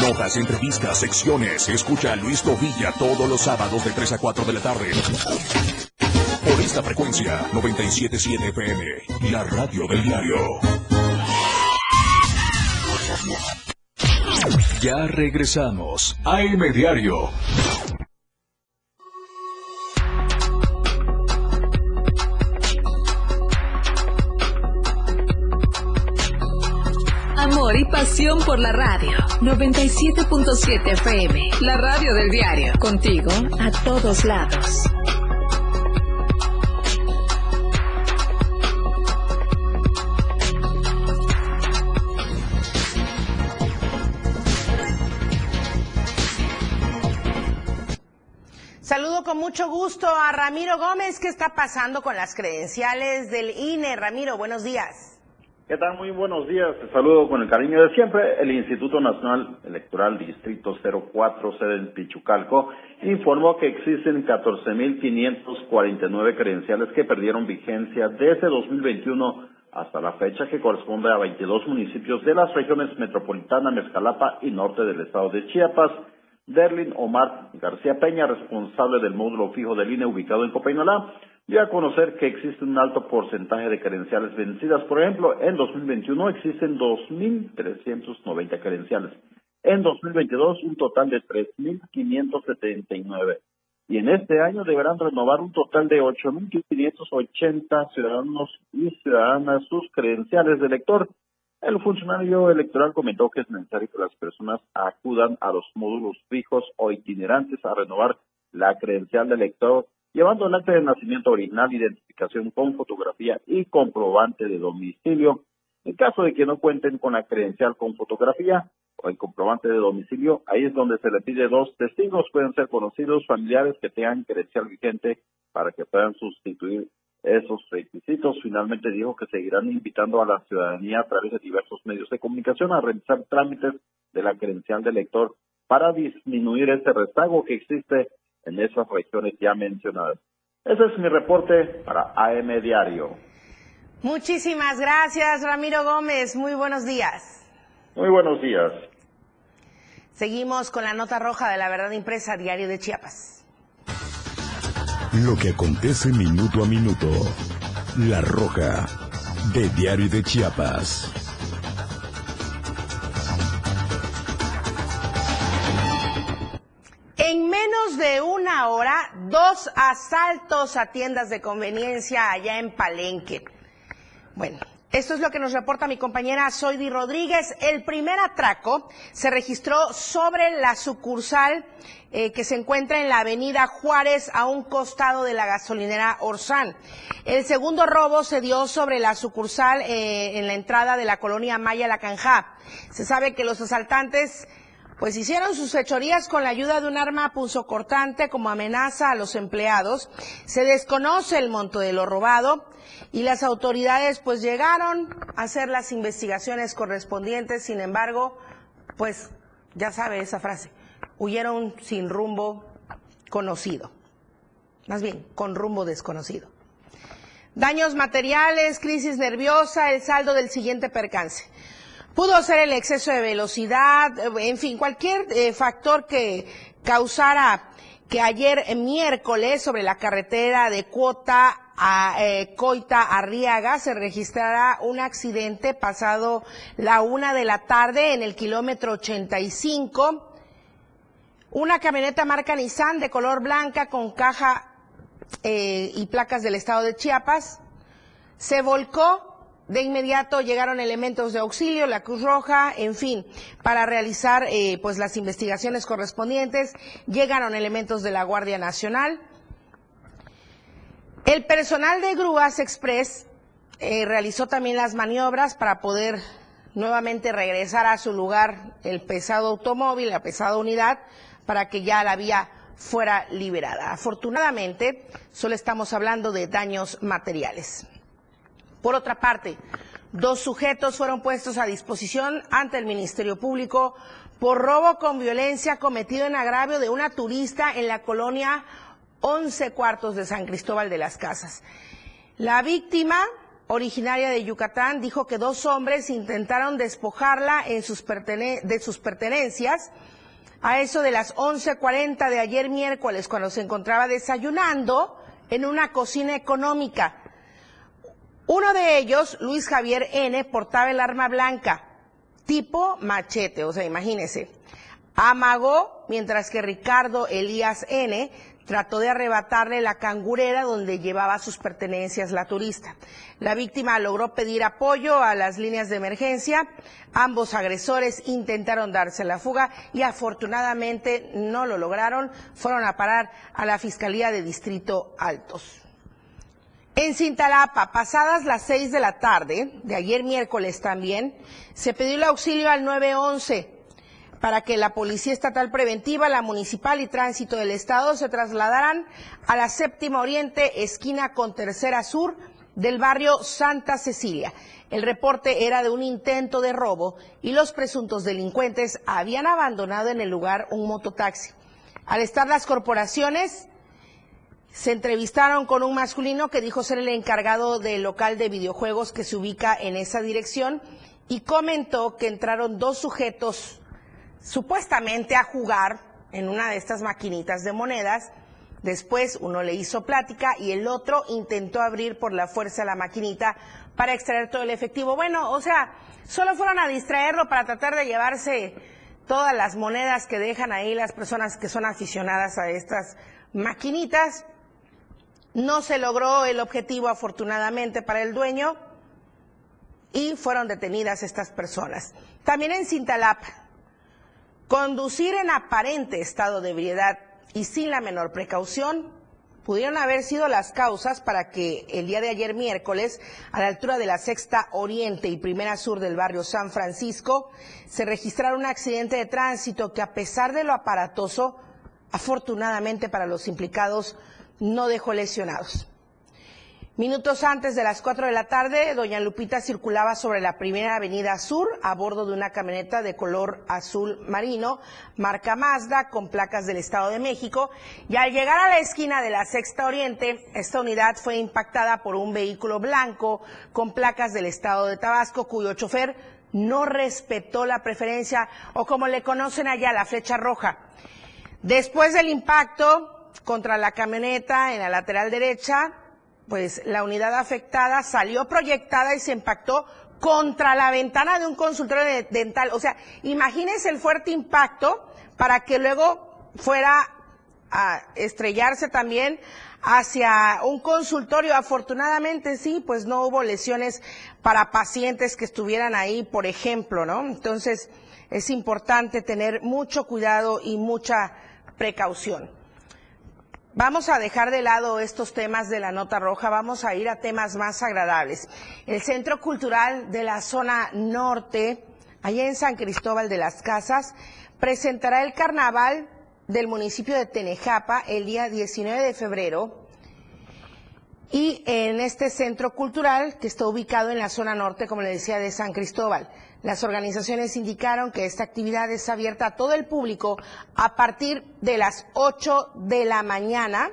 Notas, entrevistas, secciones. Escucha a Luis Tovilla todos los sábados de 3 a 4 de la tarde. Por esta frecuencia, 97.7 FM, la radio del diario. Ya regresamos. AM Diario. Y pasión por la radio. 97.7 FM. La radio del diario. Contigo a todos lados. Saludo con mucho gusto a Ramiro Gómez. ¿Qué está pasando con las credenciales del INE? Ramiro, buenos días. ¿Qué tal? Muy buenos días. Te saludo con el cariño de siempre. El Instituto Nacional Electoral Distrito 04, sede en Pichucalco, informó que existen 14.549 credenciales que perdieron vigencia desde 2021 hasta la fecha que corresponde a 22 municipios de las regiones metropolitana, Mezcalapa y norte del estado de Chiapas. Derlin Omar García Peña, responsable del módulo fijo del INE ubicado en Copainalá, dio a conocer que existe un alto porcentaje de credenciales vencidas. Por ejemplo, en 2021 existen 2.390 credenciales. En 2022 un total de 3.579. Y en este año deberán renovar un total de 8.580 ciudadanos y ciudadanas sus credenciales de elector. El funcionario electoral comentó que es necesario que las personas acudan a los módulos fijos o itinerantes a renovar la credencial de elector llevando el acta de nacimiento original, identificación con fotografía y comprobante de domicilio. En caso de que no cuenten con la credencial con fotografía o el comprobante de domicilio, ahí es donde se le pide dos testigos, pueden ser conocidos, familiares que tengan credencial vigente para que puedan sustituir esos requisitos. Finalmente dijo que seguirán invitando a la ciudadanía a través de diversos medios de comunicación a realizar trámites de la credencial de elector para disminuir este rezago que existe en esas regiones ya mencionadas. Ese es mi reporte para AM Diario. Muchísimas gracias, Ramiro Gómez. Muy buenos días. Muy buenos días. Seguimos con la nota roja de la verdad impresa Diario de Chiapas. Lo que acontece minuto a minuto. La roja de Diario de Chiapas. Dos asaltos a tiendas de conveniencia allá en Palenque. Bueno, esto es lo que nos reporta mi compañera Zoidi Rodríguez. El primer atraco se registró sobre la sucursal eh, que se encuentra en la avenida Juárez a un costado de la gasolinera Orsán. El segundo robo se dio sobre la sucursal eh, en la entrada de la colonia Maya La Canja. Se sabe que los asaltantes pues hicieron sus fechorías con la ayuda de un arma punzocortante como amenaza a los empleados. Se desconoce el monto de lo robado y las autoridades pues llegaron a hacer las investigaciones correspondientes. Sin embargo, pues ya sabe esa frase, huyeron sin rumbo conocido. Más bien, con rumbo desconocido. Daños materiales, crisis nerviosa, el saldo del siguiente percance. Pudo ser el exceso de velocidad, en fin, cualquier eh, factor que causara que ayer eh, miércoles sobre la carretera de Cuota a eh, Coita Arriaga se registrará un accidente pasado la una de la tarde en el kilómetro 85. Una camioneta marca Nissan de color blanca con caja eh, y placas del estado de Chiapas se volcó. De inmediato llegaron elementos de auxilio, la Cruz Roja, en fin, para realizar eh, pues las investigaciones correspondientes. Llegaron elementos de la Guardia Nacional. El personal de Grúas Express eh, realizó también las maniobras para poder nuevamente regresar a su lugar el pesado automóvil, la pesada unidad, para que ya la vía fuera liberada. Afortunadamente, solo estamos hablando de daños materiales. Por otra parte, dos sujetos fueron puestos a disposición ante el Ministerio Público por robo con violencia cometido en agravio de una turista en la colonia 11 cuartos de San Cristóbal de las Casas. La víctima, originaria de Yucatán, dijo que dos hombres intentaron despojarla de sus pertenencias a eso de las 11.40 de ayer miércoles, cuando se encontraba desayunando en una cocina económica. Uno de ellos, Luis Javier N., portaba el arma blanca, tipo machete, o sea, imagínese. Amagó, mientras que Ricardo Elías N trató de arrebatarle la cangurera donde llevaba sus pertenencias la turista. La víctima logró pedir apoyo a las líneas de emergencia. Ambos agresores intentaron darse la fuga y afortunadamente no lo lograron. Fueron a parar a la Fiscalía de Distrito Altos. En Cintalapa, pasadas las seis de la tarde, de ayer miércoles también, se pidió el auxilio al 911 para que la Policía Estatal Preventiva, la Municipal y Tránsito del Estado se trasladaran a la Séptima Oriente, esquina con Tercera Sur del barrio Santa Cecilia. El reporte era de un intento de robo y los presuntos delincuentes habían abandonado en el lugar un mototaxi. Al estar las corporaciones, se entrevistaron con un masculino que dijo ser el encargado del local de videojuegos que se ubica en esa dirección y comentó que entraron dos sujetos supuestamente a jugar en una de estas maquinitas de monedas. Después uno le hizo plática y el otro intentó abrir por la fuerza la maquinita para extraer todo el efectivo. Bueno, o sea, solo fueron a distraerlo para tratar de llevarse todas las monedas que dejan ahí las personas que son aficionadas a estas maquinitas. No se logró el objetivo afortunadamente para el dueño y fueron detenidas estas personas. También en Cintalapa, Conducir en aparente estado de ebriedad y sin la menor precaución pudieron haber sido las causas para que el día de ayer miércoles, a la altura de la Sexta Oriente y Primera Sur del barrio San Francisco, se registrara un accidente de tránsito que a pesar de lo aparatoso, afortunadamente para los implicados, no dejó lesionados. Minutos antes de las 4 de la tarde, doña Lupita circulaba sobre la primera avenida sur a bordo de una camioneta de color azul marino, marca Mazda, con placas del Estado de México, y al llegar a la esquina de la Sexta Oriente, esta unidad fue impactada por un vehículo blanco con placas del Estado de Tabasco, cuyo chofer no respetó la preferencia, o como le conocen allá, la flecha roja. Después del impacto contra la camioneta en la lateral derecha, pues la unidad afectada salió proyectada y se impactó contra la ventana de un consultorio dental. O sea, imagínense el fuerte impacto para que luego fuera a estrellarse también hacia un consultorio. Afortunadamente sí, pues no hubo lesiones para pacientes que estuvieran ahí, por ejemplo, ¿no? Entonces es importante tener mucho cuidado y mucha precaución. Vamos a dejar de lado estos temas de la nota roja, vamos a ir a temas más agradables. El Centro Cultural de la Zona Norte, allá en San Cristóbal de las Casas, presentará el carnaval del municipio de Tenejapa el día 19 de febrero. Y en este centro cultural, que está ubicado en la zona norte, como le decía, de San Cristóbal, Las organizaciones indicaron que esta actividad es abierta a todo el público a partir de las 8 de la mañana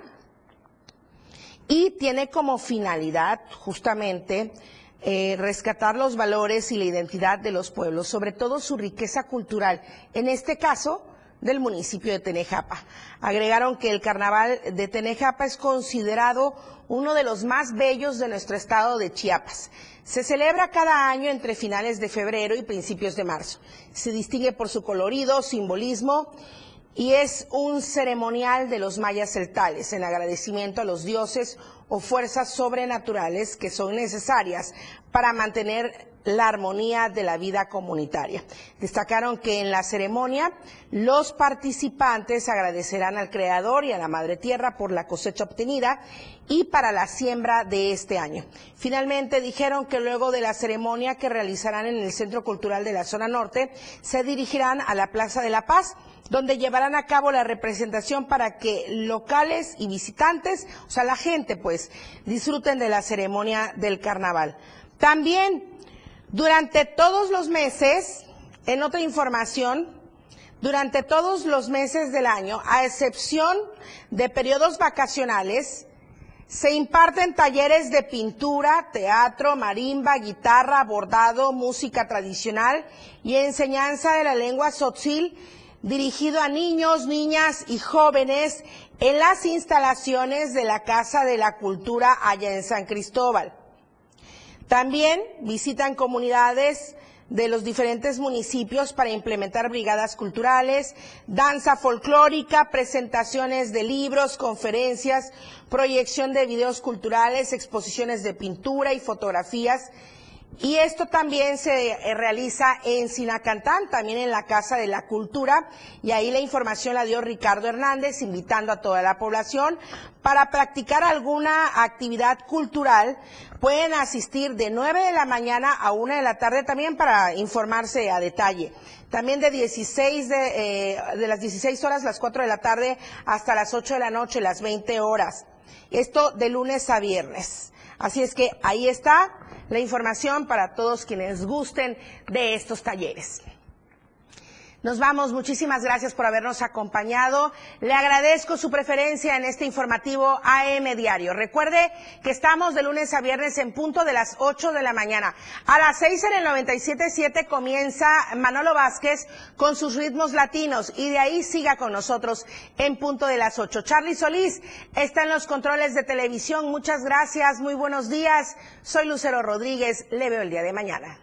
y tiene como finalidad justamente eh, rescatar los valores y la identidad de los pueblos, sobre todo su riqueza cultural. En este caso, del municipio de Tenejapa. Agregaron que el carnaval de Tenejapa es considerado uno de los más bellos de nuestro estado de Chiapas. Se celebra cada año entre finales de febrero y principios de marzo. Se distingue por su colorido, simbolismo y es un ceremonial de los mayas celtales en agradecimiento a los dioses o fuerzas sobrenaturales que son necesarias para mantener la armonía de la vida comunitaria. Destacaron que en la ceremonia los participantes agradecerán al Creador y a la Madre Tierra por la cosecha obtenida y para la siembra de este año. Finalmente dijeron que luego de la ceremonia que realizarán en el Centro Cultural de la Zona Norte, se dirigirán a la Plaza de la Paz donde llevarán a cabo la representación para que locales y visitantes, o sea, la gente, pues, disfruten de la ceremonia del carnaval. También, durante todos los meses, en otra información, durante todos los meses del año, a excepción de periodos vacacionales, se imparten talleres de pintura, teatro, marimba, guitarra, bordado, música tradicional y enseñanza de la lengua tzotzil dirigido a niños, niñas y jóvenes en las instalaciones de la Casa de la Cultura allá en San Cristóbal. También visitan comunidades de los diferentes municipios para implementar brigadas culturales, danza folclórica, presentaciones de libros, conferencias, proyección de videos culturales, exposiciones de pintura y fotografías y esto también se eh, realiza en Sinacantán, también en la Casa de la Cultura, y ahí la información la dio Ricardo Hernández, invitando a toda la población para practicar alguna actividad cultural. Pueden asistir de 9 de la mañana a 1 de la tarde también para informarse a detalle. También de 16 de, eh, de las 16 horas, las 4 de la tarde, hasta las 8 de la noche, las 20 horas. Esto de lunes a viernes. Así es que ahí está la información para todos quienes gusten de estos talleres. Nos vamos, muchísimas gracias por habernos acompañado. Le agradezco su preferencia en este informativo AM Diario. Recuerde que estamos de lunes a viernes en punto de las 8 de la mañana. A las 6 en el 97.7 comienza Manolo Vázquez con sus ritmos latinos y de ahí siga con nosotros en punto de las 8. Charlie Solís está en los controles de televisión. Muchas gracias, muy buenos días. Soy Lucero Rodríguez. Le veo el día de mañana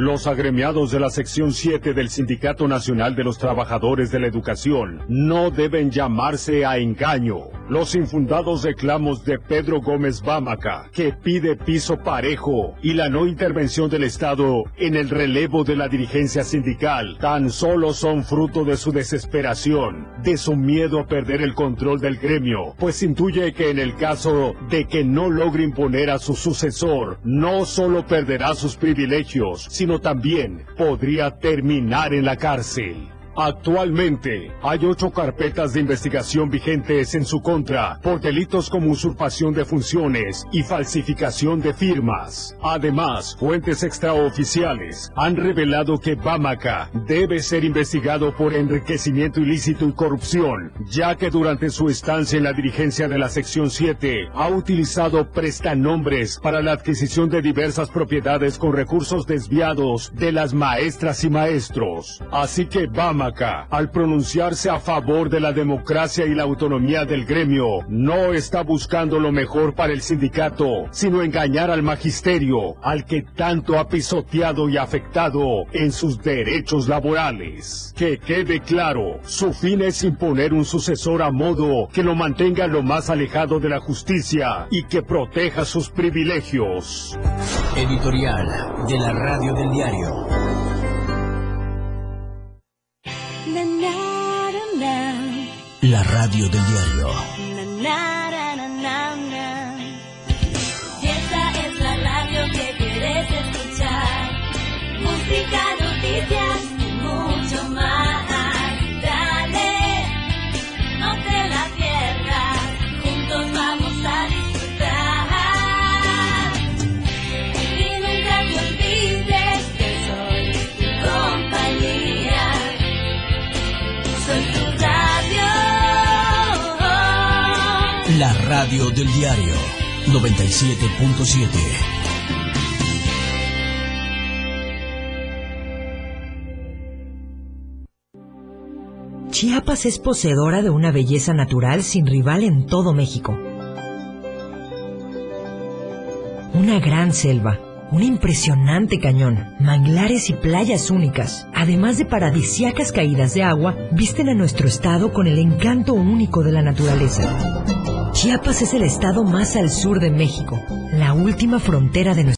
Los agremiados de la sección 7 del Sindicato Nacional de los Trabajadores de la Educación no deben llamarse a engaño. Los infundados reclamos de Pedro Gómez Bámaca, que pide piso parejo, y la no intervención del Estado en el relevo de la dirigencia sindical, tan solo son fruto de su desesperación, de su miedo a perder el control del gremio, pues intuye que en el caso de que no logre imponer a su sucesor, no solo perderá sus privilegios, sino también podría terminar en la cárcel. Actualmente hay ocho carpetas de investigación vigentes en su contra por delitos como usurpación de funciones y falsificación de firmas. Además, fuentes extraoficiales han revelado que Bamaca debe ser investigado por enriquecimiento ilícito y corrupción, ya que durante su estancia en la dirigencia de la sección 7 ha utilizado prestanombres para la adquisición de diversas propiedades con recursos desviados de las maestras y maestros. Así que Bamaca al pronunciarse a favor de la democracia y la autonomía del gremio, no está buscando lo mejor para el sindicato, sino engañar al magisterio, al que tanto ha pisoteado y afectado en sus derechos laborales. Que quede claro, su fin es imponer un sucesor a modo que lo mantenga lo más alejado de la justicia y que proteja sus privilegios. Editorial de la Radio del Diario. Radio del diario. Esta es la radio que quieres escuchar. Música, noticias La radio del diario 97.7. Chiapas es poseedora de una belleza natural sin rival en todo México. Una gran selva, un impresionante cañón, manglares y playas únicas, además de paradisiacas caídas de agua, visten a nuestro estado con el encanto único de la naturaleza. Chiapas es el estado más al sur de México, la última frontera de nuestro